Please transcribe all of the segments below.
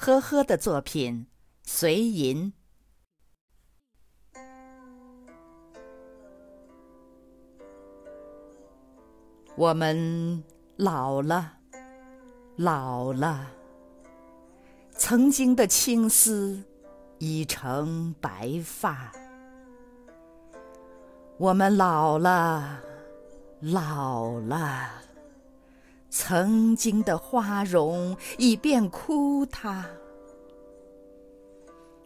呵呵的作品《随吟》。我们老了，老了，曾经的青丝已成白发。我们老了，老了，曾经的花容已变枯塌。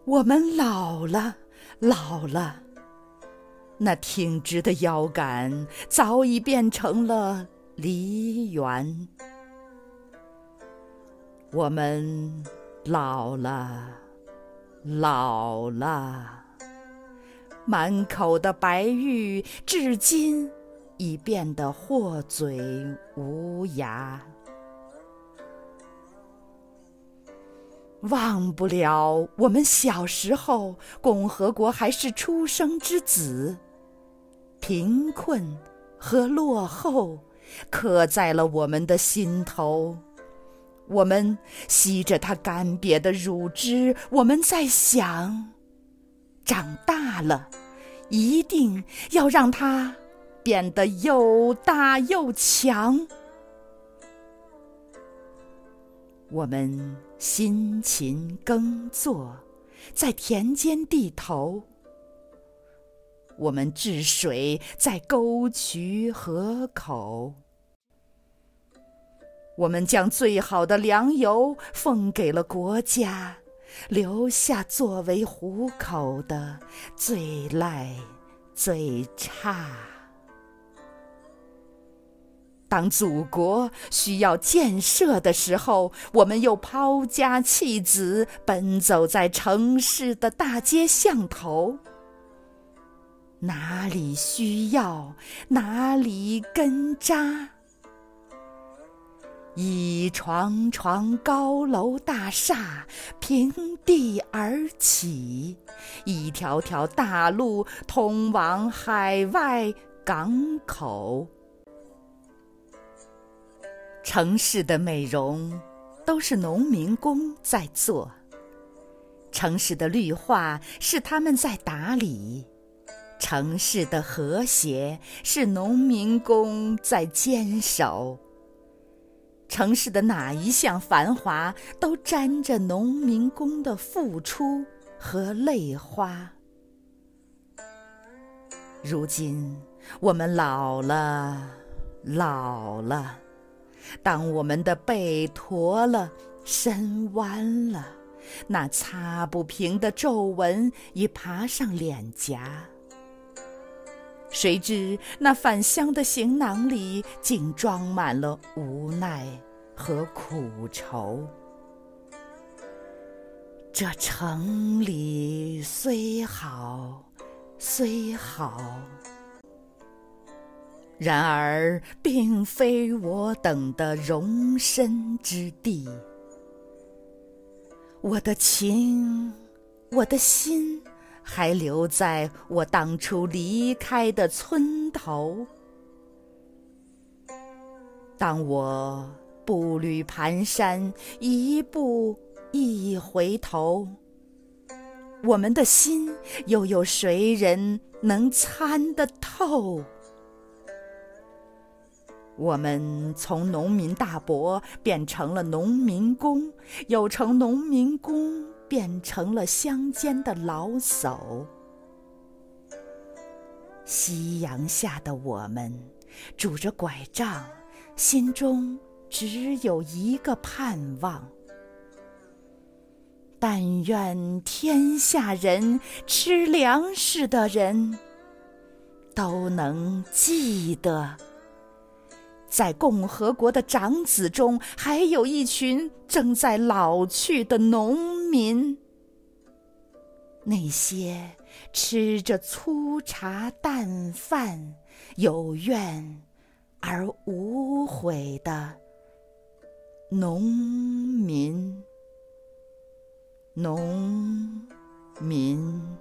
我们老了，老了。那挺直的腰杆早已变成了梨园。我们老了，老了，满口的白玉至今已变得或嘴无牙。忘不了我们小时候，共和国还是出生之子。贫困和落后刻在了我们的心头，我们吸着它干瘪的乳汁，我们在想：长大了，一定要让它变得又大又强。我们辛勤耕作，在田间地头。我们治水在沟渠河口，我们将最好的粮油奉给了国家，留下作为糊口的最赖最差。当祖国需要建设的时候，我们又抛家弃子，奔走在城市的大街巷头。哪里需要，哪里根扎。一幢幢高楼大厦平地而起，一条条大路通往海外港口。城市的美容，都是农民工在做；城市的绿化，是他们在打理。城市的和谐是农民工在坚守，城市的哪一项繁华都沾着农民工的付出和泪花。如今我们老了，老了，当我们的背驼了，身弯了，那擦不平的皱纹已爬上脸颊。谁知那返乡的行囊里，竟装满了无奈和苦愁。这城里虽好，虽好，然而并非我等的容身之地。我的情，我的心。还留在我当初离开的村头。当我步履蹒跚，一步一回头，我们的心又有谁人能参得透？我们从农民大伯变成了农民工，又成农民工。变成了乡间的老叟。夕阳下的我们，拄着拐杖，心中只有一个盼望：但愿天下人吃粮食的人，都能记得。在共和国的长子中，还有一群正在老去的农民。那些吃着粗茶淡饭、有怨而无悔的农民，农民。